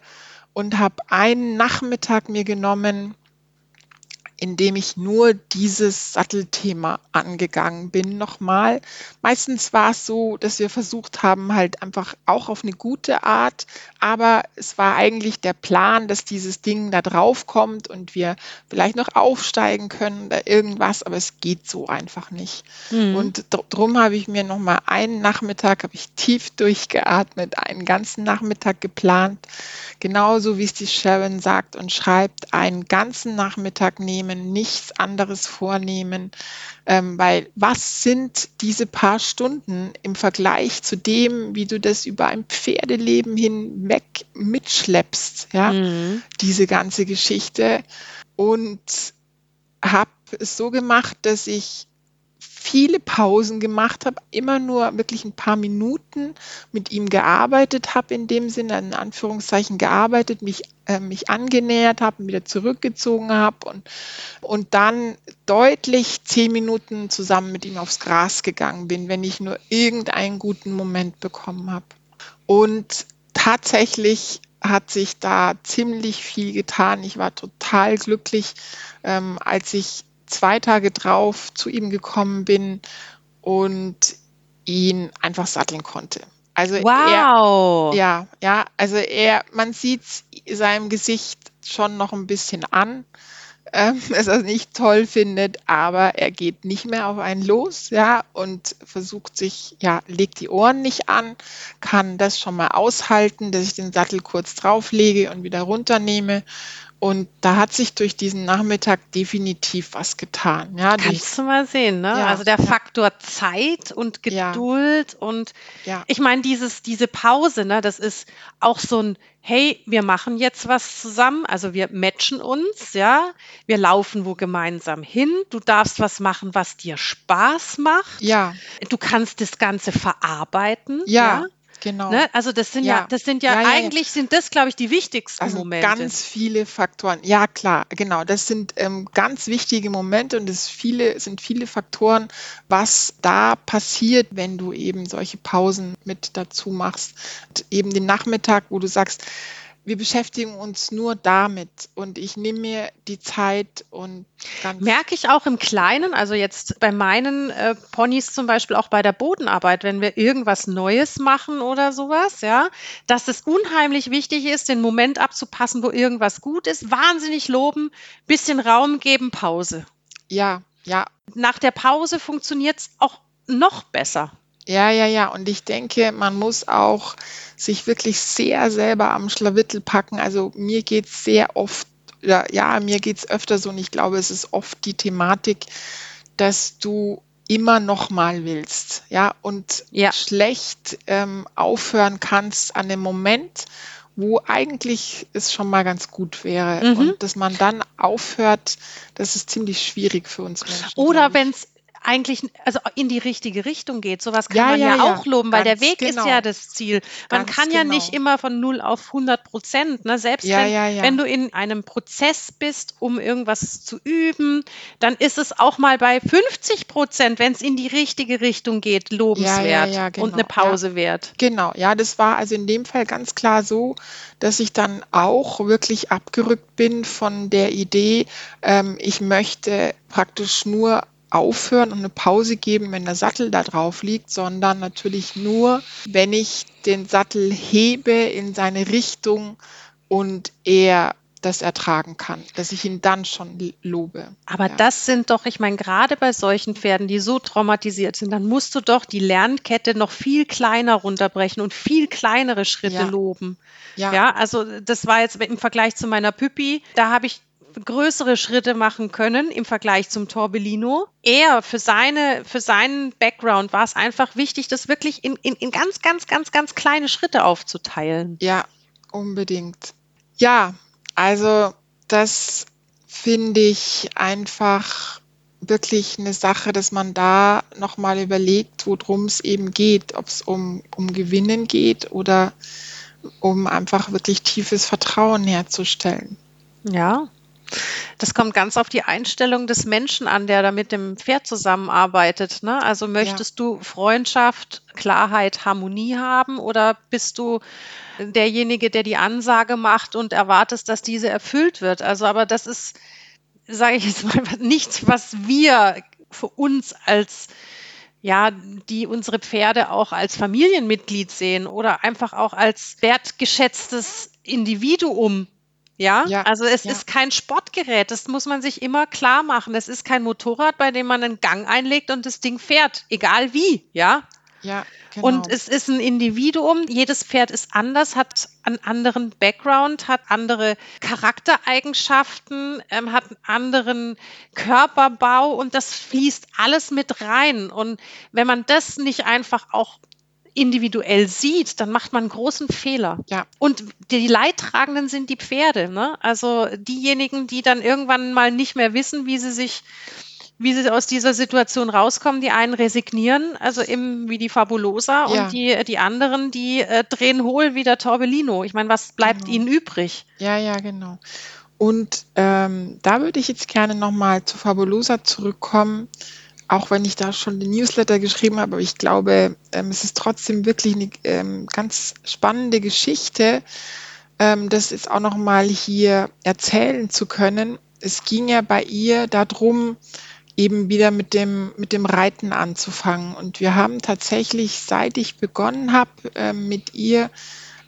und habe einen Nachmittag mir genommen, indem ich nur dieses Sattelthema angegangen bin nochmal. Meistens war es so, dass wir versucht haben, halt einfach auch auf eine gute Art, aber es war eigentlich der Plan, dass dieses Ding da drauf kommt und wir vielleicht noch aufsteigen können oder irgendwas, aber es geht so einfach nicht. Mhm. Und darum habe ich mir nochmal einen Nachmittag, habe ich tief durchgeatmet, einen ganzen Nachmittag geplant, genauso wie es die Sharon sagt und schreibt, einen ganzen Nachmittag nehmen, nehmen, nichts anderes vornehmen, ähm, weil was sind diese paar Stunden im Vergleich zu dem, wie du das über ein Pferdeleben hinweg mitschleppst, ja, mhm. diese ganze Geschichte und habe es so gemacht, dass ich viele Pausen gemacht habe, immer nur wirklich ein paar Minuten mit ihm gearbeitet habe, in dem Sinne, in Anführungszeichen gearbeitet, mich, äh, mich angenähert habe, wieder zurückgezogen habe und, und dann deutlich zehn Minuten zusammen mit ihm aufs Gras gegangen bin, wenn ich nur irgendeinen guten Moment bekommen habe. Und tatsächlich hat sich da ziemlich viel getan. Ich war total glücklich, ähm, als ich zwei Tage drauf zu ihm gekommen bin und ihn einfach satteln konnte. Also wow. er, ja, ja, also er, man sieht seinem Gesicht schon noch ein bisschen an, ähm, dass er es nicht toll findet, aber er geht nicht mehr auf einen los, ja, und versucht sich, ja, legt die Ohren nicht an, kann das schon mal aushalten, dass ich den Sattel kurz drauflege und wieder runternehme und da hat sich durch diesen Nachmittag definitiv was getan. Ja, Kannst du mal sehen, ne? Ja, also der ja. Faktor Zeit und Geduld ja. und ich meine, dieses, diese Pause, ne, das ist auch so ein, hey, wir machen jetzt was zusammen, also wir matchen uns, ja, wir laufen wo gemeinsam hin, du darfst was machen, was dir Spaß macht. Ja. Du kannst das Ganze verarbeiten. ja. Ja? Genau. Ne? Also das sind ja, ja das sind ja, ja, ja eigentlich sind das, glaube ich, die wichtigsten also Momente. Ganz viele Faktoren. Ja, klar, genau. Das sind ähm, ganz wichtige Momente und es viele, sind viele Faktoren, was da passiert, wenn du eben solche Pausen mit dazu machst. Und eben den Nachmittag, wo du sagst, wir beschäftigen uns nur damit und ich nehme mir die Zeit und ganz. Merke ich auch im Kleinen, also jetzt bei meinen äh, Ponys zum Beispiel auch bei der Bodenarbeit, wenn wir irgendwas Neues machen oder sowas, ja, dass es unheimlich wichtig ist, den Moment abzupassen, wo irgendwas gut ist, wahnsinnig loben, bisschen Raum geben, Pause. Ja, ja. Nach der Pause funktioniert es auch noch besser. Ja, ja, ja. Und ich denke, man muss auch sich wirklich sehr selber am Schlawittel packen. Also mir geht es sehr oft, ja, ja mir geht es öfter so und ich glaube, es ist oft die Thematik, dass du immer noch mal willst, ja, und ja. schlecht ähm, aufhören kannst an dem Moment, wo eigentlich es schon mal ganz gut wäre. Mhm. Und dass man dann aufhört, das ist ziemlich schwierig für uns Menschen. Oder wenn es eigentlich also in die richtige Richtung geht. Sowas kann ja, man ja, ja, auch loben, weil der Weg genau. ist ja das Ziel. Man Ganz kann ja genau. nicht immer von 0 auf 100 Prozent. Ne? Selbst ja, wenn, wenn du in einem Prozess bist, um irgendwas zu üben, dann ist es auch mal bei 50 Prozent, wenn es in die richtige Richtung geht, lobenswert genau. und eine Pause wert. Genau, ja, das war also in dem Fall ganz klar so, dass ich dann auch wirklich abgerückt bin von der Idee, ähm, ich möchte praktisch nur aufhören und eine Pause geben, wenn der Sattel da drauf liegt, sondern natürlich nur, wenn ich den Sattel hebe in seine Richtung und er das ertragen kann, dass ich ihn dann schon lobe. Aber ja. das sind doch, ich meine, gerade bei solchen Pferden, die so traumatisiert sind, dann musst du doch die Lernkette noch viel kleiner runterbrechen und viel kleinere Schritte ja. loben. Ja. ja, also das war jetzt im Vergleich zu meiner Püppi, da habe ich größere Schritte machen können im Vergleich zum Torbellino. Er für seine, für seinen Background war es einfach wichtig, das wirklich in, in, in ganz, ganz, ganz, ganz kleine Schritte aufzuteilen. Ja, unbedingt. Ja, also das finde ich einfach wirklich eine Sache, dass man da nochmal überlegt, worum es eben geht, ob es um, um Gewinnen geht oder um einfach wirklich tiefes Vertrauen herzustellen. Ja, das kommt ganz auf die Einstellung des Menschen an, der da mit dem Pferd zusammenarbeitet. Ne? Also möchtest ja. du Freundschaft, Klarheit, Harmonie haben oder bist du derjenige, der die Ansage macht und erwartest, dass diese erfüllt wird? Also, aber das ist, sage ich jetzt mal, nichts, was wir für uns als ja, die unsere Pferde auch als Familienmitglied sehen oder einfach auch als wertgeschätztes Individuum ja, ja, also es ja. ist kein Sportgerät, das muss man sich immer klar machen. Es ist kein Motorrad, bei dem man einen Gang einlegt und das Ding fährt, egal wie, ja. Ja, genau. Und es ist ein Individuum. Jedes Pferd ist anders, hat einen anderen Background, hat andere Charaktereigenschaften, ähm, hat einen anderen Körperbau und das fließt alles mit rein. Und wenn man das nicht einfach auch individuell sieht, dann macht man einen großen Fehler. Ja. Und die Leidtragenden sind die Pferde. Ne? Also diejenigen, die dann irgendwann mal nicht mehr wissen, wie sie sich wie sie aus dieser Situation rauskommen. Die einen resignieren, also eben wie die Fabulosa, ja. und die, die anderen, die äh, drehen hohl wie der Torbellino. Ich meine, was bleibt genau. ihnen übrig? Ja, ja, genau. Und ähm, da würde ich jetzt gerne nochmal zu Fabulosa zurückkommen auch wenn ich da schon den Newsletter geschrieben habe, aber ich glaube, ähm, es ist trotzdem wirklich eine ähm, ganz spannende Geschichte, ähm, das jetzt auch noch mal hier erzählen zu können. Es ging ja bei ihr darum, eben wieder mit dem, mit dem Reiten anzufangen. Und wir haben tatsächlich, seit ich begonnen habe äh, mit ihr,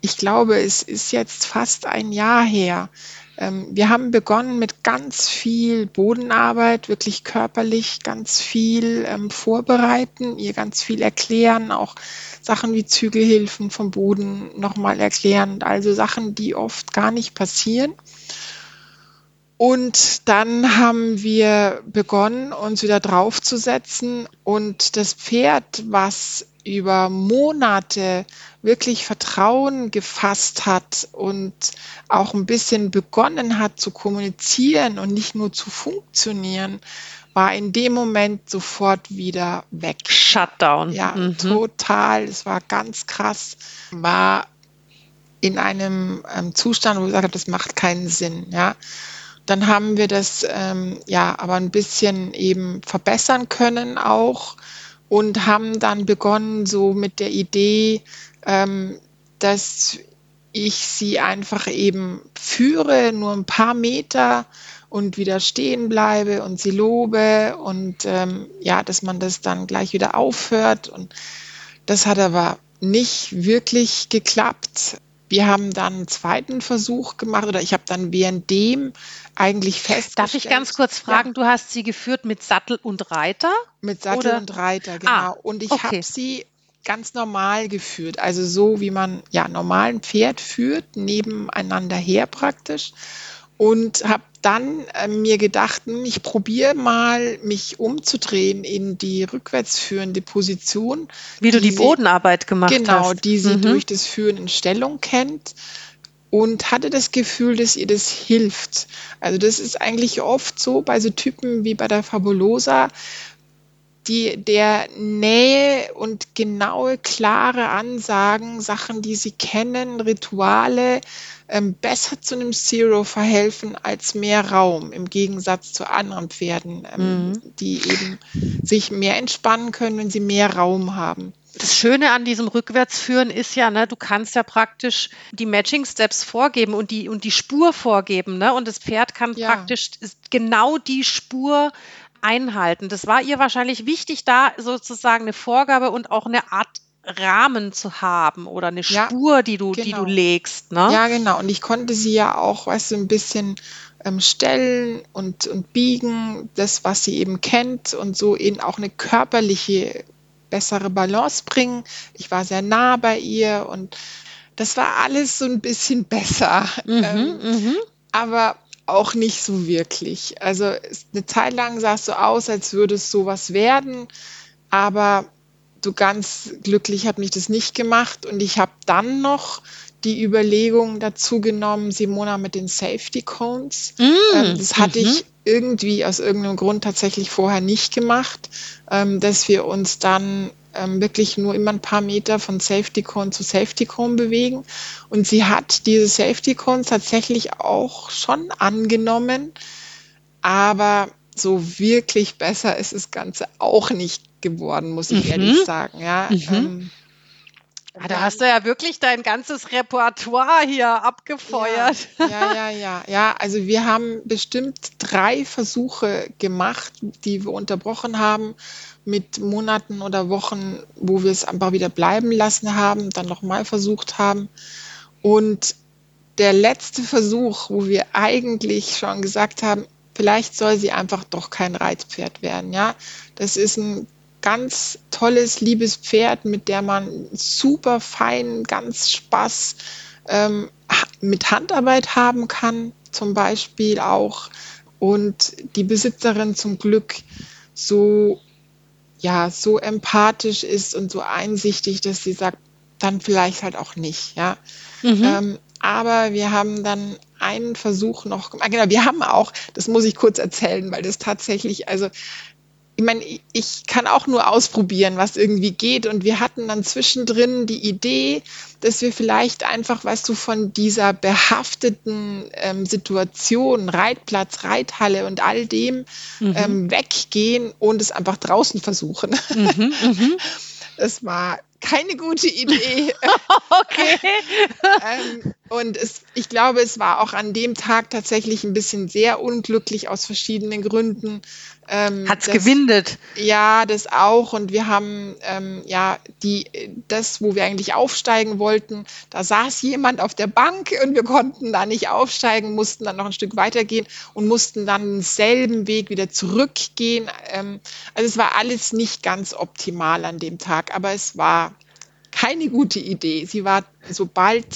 ich glaube, es ist jetzt fast ein Jahr her, wir haben begonnen mit ganz viel Bodenarbeit, wirklich körperlich ganz viel ähm, vorbereiten, ihr ganz viel erklären, auch Sachen wie Zügelhilfen vom Boden nochmal erklären, also Sachen, die oft gar nicht passieren. Und dann haben wir begonnen, uns wieder draufzusetzen und das Pferd, was über Monate wirklich Vertrauen gefasst hat und auch ein bisschen begonnen hat zu kommunizieren und nicht nur zu funktionieren, war in dem Moment sofort wieder weg. Shutdown. Ja, mhm. total. Es war ganz krass. War in einem ähm, Zustand, wo ich gesagt habe, das macht keinen Sinn. Ja. Dann haben wir das ähm, ja aber ein bisschen eben verbessern können auch und haben dann begonnen so mit der Idee, ähm, dass ich sie einfach eben führe, nur ein paar Meter und wieder stehen bleibe und sie lobe und ähm, ja, dass man das dann gleich wieder aufhört. Und das hat aber nicht wirklich geklappt. Wir haben dann einen zweiten Versuch gemacht oder ich habe dann währenddem eigentlich festgestellt. Darf ich ganz kurz fragen, ja. du hast sie geführt mit Sattel und Reiter? Mit Sattel oder? und Reiter, genau. Ah, und ich okay. habe sie ganz normal geführt, also so wie man ja normal ein Pferd führt, nebeneinander her praktisch. Und habe dann äh, mir gedacht, hm, ich probiere mal, mich umzudrehen in die rückwärts führende Position. Wie du die sie, Bodenarbeit gemacht genau, hast. Genau, die sie mhm. durch das Führen in Stellung kennt und hatte das Gefühl, dass ihr das hilft. Also das ist eigentlich oft so bei so Typen wie bei der Fabulosa, die der Nähe und genaue, klare Ansagen, Sachen, die sie kennen, Rituale, ähm, besser zu einem Zero verhelfen als mehr Raum, im Gegensatz zu anderen Pferden, ähm, mhm. die eben sich mehr entspannen können, wenn sie mehr Raum haben. Das Schöne an diesem Rückwärtsführen ist ja, ne, du kannst ja praktisch die Matching Steps vorgeben und die, und die Spur vorgeben, ne? Und das Pferd kann ja. praktisch genau die Spur einhalten. Das war ihr wahrscheinlich wichtig, da sozusagen eine Vorgabe und auch eine Art Rahmen zu haben oder eine ja, Spur, die du, genau. die du genau. legst. Ne? Ja, genau. Und ich konnte sie ja auch, weißt du, ein bisschen ähm, stellen und, und biegen, das, was sie eben kennt und so in auch eine körperliche, bessere Balance bringen. Ich war sehr nah bei ihr und das war alles so ein bisschen besser. Mhm, ähm, mhm. aber auch nicht so wirklich. Also eine Zeit lang sah es so aus, als würde es sowas werden, aber so ganz glücklich hat mich das nicht gemacht und ich habe dann noch die Überlegung dazu genommen, Simona mit den Safety Cones. Mm, ähm, das hatte -hmm. ich irgendwie aus irgendeinem Grund tatsächlich vorher nicht gemacht, ähm, dass wir uns dann ähm, wirklich nur immer ein paar Meter von Safety Cone zu Safety Cone bewegen. Und sie hat diese Safety Cones tatsächlich auch schon angenommen, aber so wirklich besser ist das Ganze auch nicht geworden, muss ich mhm. ehrlich sagen. Ja, mhm. ähm, ja, da hast du ja wirklich dein ganzes Repertoire hier abgefeuert. Ja, ja, ja, ja, ja. Also wir haben bestimmt drei Versuche gemacht, die wir unterbrochen haben mit Monaten oder Wochen, wo wir es einfach wieder bleiben lassen haben, dann nochmal versucht haben. Und der letzte Versuch, wo wir eigentlich schon gesagt haben, vielleicht soll sie einfach doch kein Reitpferd werden. Ja, das ist ein ganz tolles, liebes Pferd, mit der man super fein, ganz Spaß ähm, mit Handarbeit haben kann, zum Beispiel auch. Und die Besitzerin zum Glück so, ja, so empathisch ist und so einsichtig, dass sie sagt, dann vielleicht halt auch nicht, ja. Mhm. Ähm, aber wir haben dann einen Versuch noch gemacht. Genau, wir haben auch, das muss ich kurz erzählen, weil das tatsächlich, also ich meine, ich kann auch nur ausprobieren, was irgendwie geht. Und wir hatten dann zwischendrin die Idee, dass wir vielleicht einfach, weißt du, von dieser behafteten ähm, Situation, Reitplatz, Reithalle und all dem mhm. ähm, weggehen und es einfach draußen versuchen. Mhm, mhm. Das war keine gute Idee. okay. ähm, und es, ich glaube, es war auch an dem Tag tatsächlich ein bisschen sehr unglücklich aus verschiedenen Gründen. Ähm, Hat's das, gewindet? Ja, das auch. Und wir haben ähm, ja die, das, wo wir eigentlich aufsteigen wollten, da saß jemand auf der Bank und wir konnten da nicht aufsteigen, mussten dann noch ein Stück weitergehen und mussten dann denselben Weg wieder zurückgehen. Ähm, also es war alles nicht ganz optimal an dem Tag, aber es war keine gute Idee. Sie war, sobald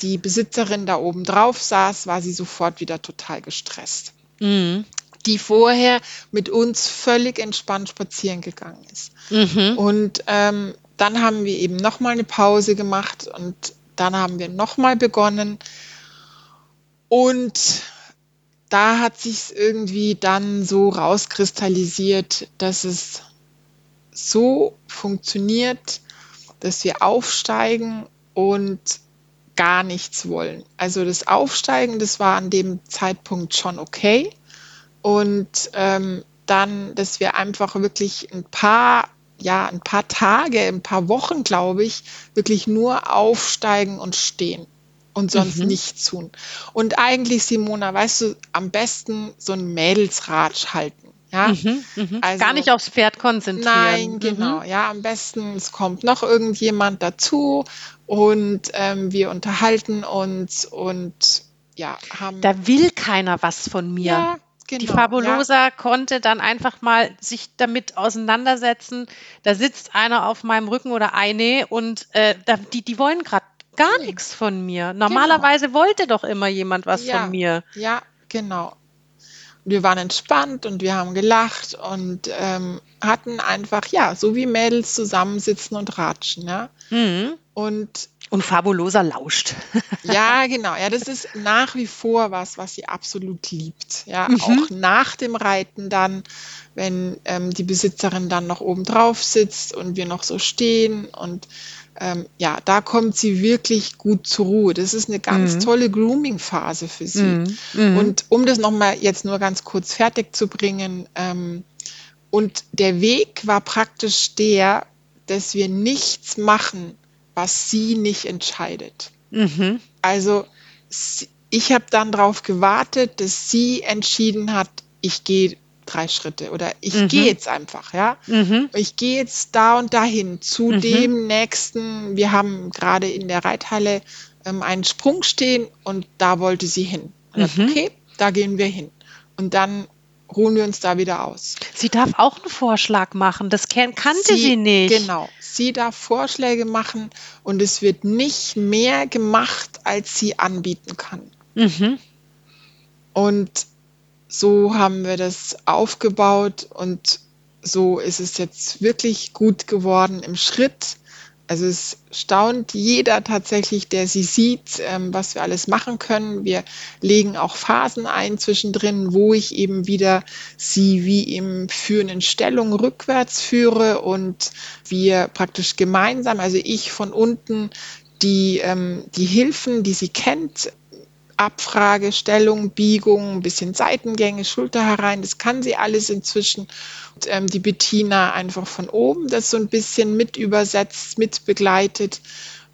die Besitzerin da oben drauf saß, war sie sofort wieder total gestresst. Mhm die vorher mit uns völlig entspannt spazieren gegangen ist. Mhm. Und ähm, dann haben wir eben nochmal eine Pause gemacht und dann haben wir nochmal begonnen. Und da hat sich irgendwie dann so rauskristallisiert, dass es so funktioniert, dass wir aufsteigen und gar nichts wollen. Also das Aufsteigen, das war an dem Zeitpunkt schon okay. Und ähm, dann, dass wir einfach wirklich ein paar, ja, ein paar Tage, ein paar Wochen, glaube ich, wirklich nur aufsteigen und stehen. und sonst Mhm. nichts tun. Und eigentlich, Simona, weißt du, am besten so ein Mädelsratsch halten. Ja, Mhm. Mhm. Gar also nicht aufs Pferd konzentrieren. Nein, genau. Mhm. Ja, am besten, es kommt noch irgendjemand dazu und ähm, wir unterhalten uns und ja, haben. Da will keiner was von mir. ja, Die genau. Ja, Fabulosa konnte dann einfach mal sich damit auseinandersetzen. Da sitzt einer auf meinem Rücken oder eine und äh, die, die wollen gerade gar nichts von mir. genau. Normalerweise wollte doch immer jemand was von Ja, mir. ja, genau. Wir waren entspannt und wir haben gelacht und ähm, hatten einfach, ja, so wie Mädels zusammensitzen und ratschen, ja. Mhm. Und Und Fabulosa lauscht. Ja, genau. Ja, das ist nach wie vor was, was sie absolut liebt. Ja, Mhm. auch nach dem Reiten dann, wenn ähm, die Besitzerin dann noch oben drauf sitzt und wir noch so stehen und ähm, ja, da kommt sie wirklich gut zur Ruhe. Das ist eine ganz Mhm. tolle Grooming-Phase für sie. Mhm. Mhm. Und um das nochmal jetzt nur ganz kurz fertig zu bringen, ähm, und der Weg war praktisch der, dass wir nichts machen, was sie nicht entscheidet. Mhm. Also ich habe dann darauf gewartet, dass sie entschieden hat, ich gehe drei Schritte oder ich Mhm. gehe jetzt einfach, ja. Mhm. Ich gehe jetzt da und dahin zu Mhm. dem nächsten. Wir haben gerade in der Reithalle ähm, einen Sprung stehen und da wollte sie hin. Dann, Mhm. okay, da gehen wir hin. Und dann ruhen wir uns da wieder aus. Sie darf auch einen Vorschlag machen. Das kannte sie nicht. Genau. Sie darf Vorschläge machen und es wird nicht mehr gemacht, als sie anbieten kann. Mhm. Und so haben wir das aufgebaut und so ist es jetzt wirklich gut geworden im Schritt. Also es staunt jeder tatsächlich, der sie sieht, ähm, was wir alles machen können. Wir legen auch Phasen ein zwischendrin, wo ich eben wieder sie wie im führenden Stellung rückwärts führe und wir praktisch gemeinsam, also ich von unten, die, ähm, die Hilfen, die sie kennt, Abfrage, Stellung, Biegung, ein bisschen Seitengänge, Schulter herein, das kann sie alles inzwischen. Und, ähm, die Bettina einfach von oben das so ein bisschen mit übersetzt, mit begleitet.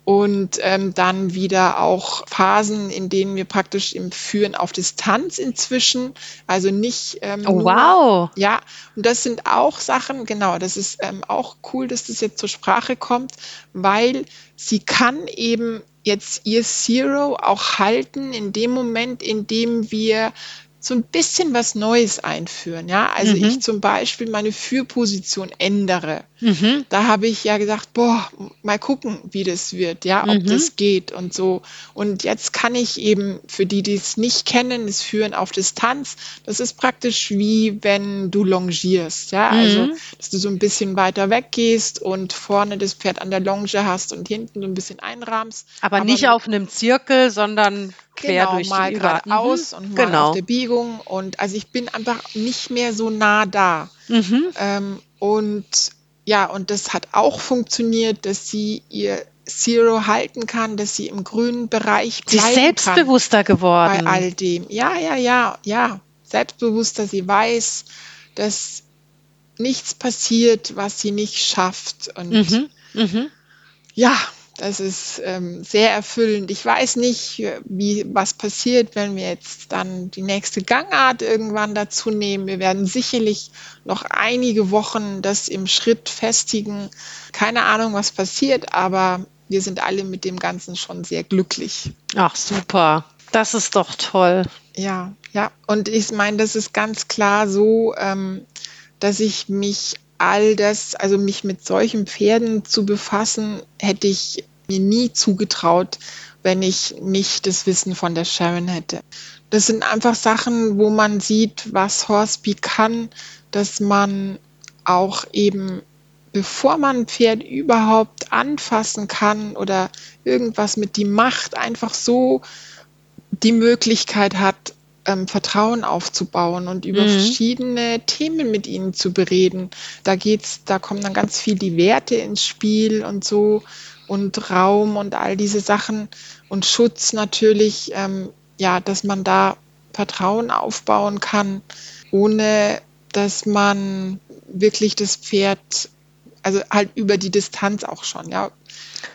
Und ähm, dann wieder auch Phasen, in denen wir praktisch im Führen auf Distanz inzwischen, also nicht ähm, Oh, nur wow. ja, und das sind auch Sachen, genau, das ist ähm, auch cool, dass das jetzt zur Sprache kommt, weil sie kann eben jetzt ihr Zero auch halten in dem Moment, in dem wir so ein bisschen was Neues einführen. Ja, also Mhm. ich zum Beispiel meine Führposition ändere. Mhm. Da habe ich ja gesagt, boah, mal gucken, wie das wird, ja, ob Mhm. das geht und so. Und jetzt kann ich eben, für die, die es nicht kennen, das Führen auf Distanz, das ist praktisch wie wenn du longierst, ja, also, Mhm. dass du so ein bisschen weiter weggehst und vorne das Pferd an der Longe hast und hinten so ein bisschen einrahmst. Aber Aber nicht auf einem Zirkel, sondern quer Genau, durch die mal über. geradeaus Mhm. und mal auf Genau. der Biegung. Und also ich bin einfach nicht mehr so nah da. Mhm. Ähm, und ja, und das hat auch funktioniert, dass sie ihr Zero halten kann, dass sie im grünen Bereich Sie ist bleiben kann selbstbewusster bei geworden. all dem. Ja, ja, ja, ja. Selbstbewusster, sie weiß, dass nichts passiert, was sie nicht schafft. Und Mhm. Mhm. ja, das ist ähm, sehr erfüllend. Ich weiß nicht, wie was passiert, wenn wir jetzt dann die nächste Gangart irgendwann dazu nehmen. Wir werden sicherlich noch einige Wochen das im Schritt festigen. Keine Ahnung, was passiert, aber wir sind alle mit dem Ganzen schon sehr glücklich. Ach, super. Das ist doch toll. Ja, ja. Und ich meine, das ist ganz klar so, ähm, dass ich mich all das, also mich mit solchen Pferden zu befassen, hätte ich mir nie zugetraut, wenn ich nicht das Wissen von der Sharon hätte. Das sind einfach Sachen, wo man sieht, was Horsepeak kann, dass man auch eben, bevor man ein Pferd überhaupt anfassen kann oder irgendwas mit die Macht, einfach so die Möglichkeit hat, ähm, Vertrauen aufzubauen und über Mhm. verschiedene Themen mit ihnen zu bereden. Da geht's, da kommen dann ganz viel die Werte ins Spiel und so und Raum und all diese Sachen und Schutz natürlich, ähm, ja, dass man da Vertrauen aufbauen kann, ohne dass man wirklich das Pferd also halt über die Distanz auch schon, ja.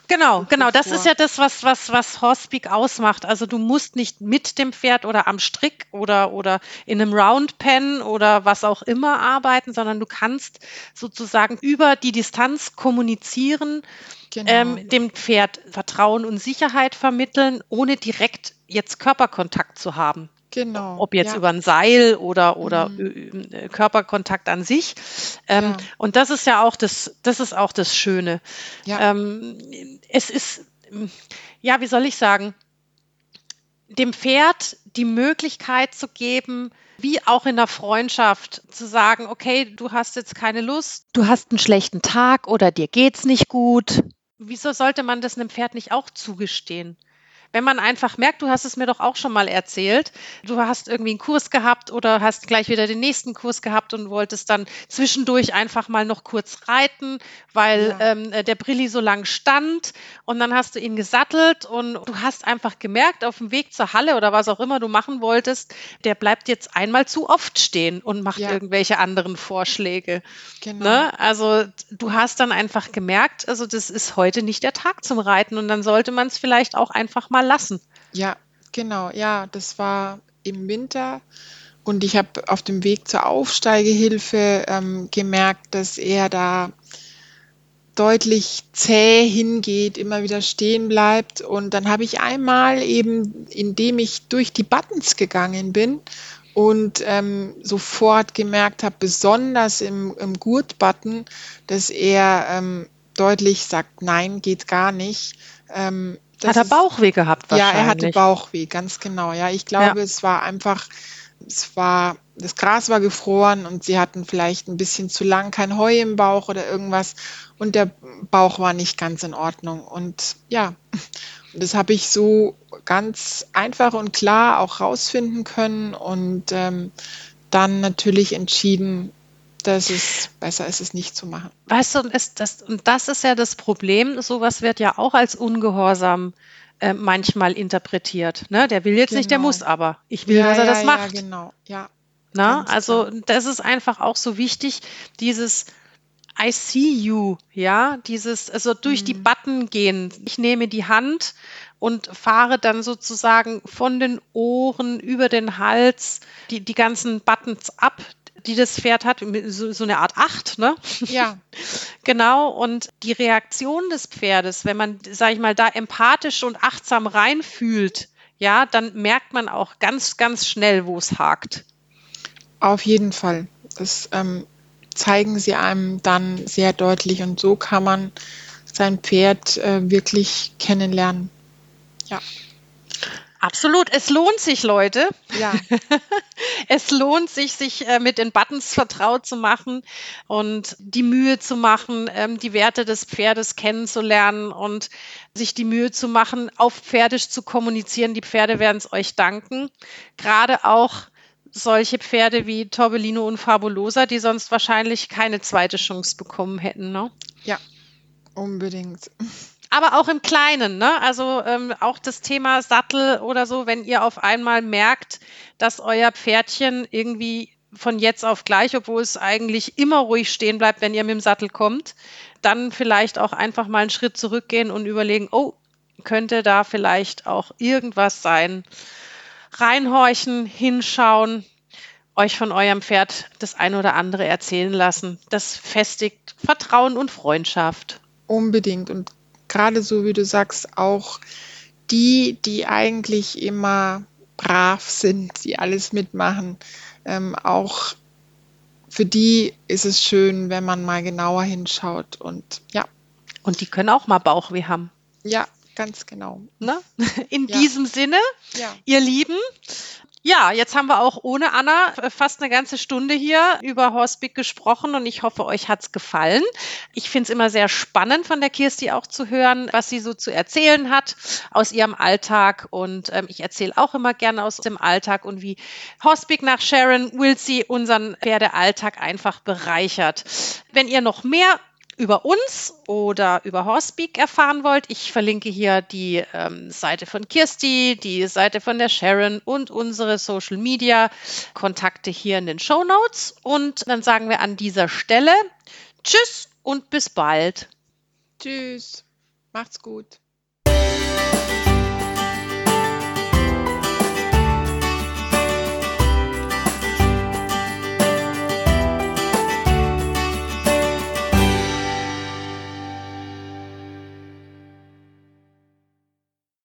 Genau, genau. Das ist ja das, was, was, was Horsepeak ausmacht. Also du musst nicht mit dem Pferd oder am Strick oder, oder in einem Roundpen oder was auch immer arbeiten, sondern du kannst sozusagen über die Distanz kommunizieren, genau. ähm, dem Pferd Vertrauen und Sicherheit vermitteln, ohne direkt jetzt Körperkontakt zu haben. Genau. Ob jetzt ja. über ein Seil oder, oder mhm. Körperkontakt an sich. Ähm, ja. Und das ist ja auch das, das ist auch das Schöne. Ja. Ähm, es ist, ja, wie soll ich sagen, dem Pferd die Möglichkeit zu geben, wie auch in der Freundschaft, zu sagen, okay, du hast jetzt keine Lust, du hast einen schlechten Tag oder dir geht's nicht gut. Wieso sollte man das einem Pferd nicht auch zugestehen? Wenn man einfach merkt, du hast es mir doch auch schon mal erzählt, du hast irgendwie einen Kurs gehabt oder hast gleich wieder den nächsten Kurs gehabt und wolltest dann zwischendurch einfach mal noch kurz reiten, weil ja. ähm, der Brilli so lang stand und dann hast du ihn gesattelt und du hast einfach gemerkt, auf dem Weg zur Halle oder was auch immer du machen wolltest, der bleibt jetzt einmal zu oft stehen und macht ja. irgendwelche anderen Vorschläge. Genau. Ne? Also du hast dann einfach gemerkt, also das ist heute nicht der Tag zum Reiten und dann sollte man es vielleicht auch einfach mal lassen. Ja, genau. Ja, das war im Winter und ich habe auf dem Weg zur Aufsteigehilfe ähm, gemerkt, dass er da deutlich zäh hingeht, immer wieder stehen bleibt. Und dann habe ich einmal eben, indem ich durch die Buttons gegangen bin und ähm, sofort gemerkt habe, besonders im, im Gurt-Button, dass er ähm, deutlich sagt, nein, geht gar nicht. Ähm, hat er Bauchweh gehabt wahrscheinlich? Ja, er hatte Bauchweh, ganz genau. Ja, ich glaube, ja. es war einfach, es war, das Gras war gefroren und sie hatten vielleicht ein bisschen zu lang kein Heu im Bauch oder irgendwas und der Bauch war nicht ganz in Ordnung. Und ja, das habe ich so ganz einfach und klar auch rausfinden können und ähm, dann natürlich entschieden, dass es besser ist, es nicht zu machen. Weißt du, und, ist das, und das ist ja das Problem, sowas wird ja auch als Ungehorsam äh, manchmal interpretiert. Ne? Der will jetzt genau. nicht, der genau. muss aber. Ich will, ja, dass er ja, das macht. Ja, genau, ja. Na, also klar. das ist einfach auch so wichtig, dieses I see you, ja, dieses, also durch mhm. die Button gehen. Ich nehme die Hand und fahre dann sozusagen von den Ohren über den Hals die, die ganzen Buttons ab, die das Pferd hat, so, so eine Art Acht, ne? Ja. genau. Und die Reaktion des Pferdes, wenn man, sag ich mal, da empathisch und achtsam reinfühlt, ja, dann merkt man auch ganz, ganz schnell, wo es hakt. Auf jeden Fall. Das ähm, zeigen sie einem dann sehr deutlich und so kann man sein Pferd äh, wirklich kennenlernen. Ja. Absolut, es lohnt sich, Leute. Ja. es lohnt sich, sich äh, mit den Buttons vertraut zu machen und die Mühe zu machen, ähm, die Werte des Pferdes kennenzulernen und sich die Mühe zu machen, auf Pferdisch zu kommunizieren. Die Pferde werden es euch danken. Gerade auch solche Pferde wie Torbellino und Fabulosa, die sonst wahrscheinlich keine zweite Chance bekommen hätten. Ne? Ja, unbedingt aber auch im Kleinen, ne? Also ähm, auch das Thema Sattel oder so, wenn ihr auf einmal merkt, dass euer Pferdchen irgendwie von jetzt auf gleich, obwohl es eigentlich immer ruhig stehen bleibt, wenn ihr mit dem Sattel kommt, dann vielleicht auch einfach mal einen Schritt zurückgehen und überlegen, oh, könnte da vielleicht auch irgendwas sein. Reinhorchen, hinschauen, euch von eurem Pferd das eine oder andere erzählen lassen. Das festigt Vertrauen und Freundschaft. Unbedingt. Und gerade so wie du sagst, auch die, die eigentlich immer brav sind, die alles mitmachen, ähm, auch für die ist es schön, wenn man mal genauer hinschaut und ja. Und die können auch mal Bauchweh haben. Ja, ganz genau. Ne? In ja. diesem Sinne, ja. ihr Lieben, ja, jetzt haben wir auch ohne Anna äh, fast eine ganze Stunde hier über Horsepick gesprochen und ich hoffe, euch hat's gefallen. Ich finde es immer sehr spannend von der Kirsti auch zu hören, was sie so zu erzählen hat aus ihrem Alltag und ähm, ich erzähle auch immer gerne aus dem Alltag und wie Horsepick nach Sharon Wilsey unseren Pferdealltag einfach bereichert. Wenn ihr noch mehr über uns oder über Horsepeak erfahren wollt, ich verlinke hier die ähm, Seite von Kirsti, die Seite von der Sharon und unsere Social Media Kontakte hier in den Show Notes. Und dann sagen wir an dieser Stelle Tschüss und bis bald. Tschüss. Macht's gut.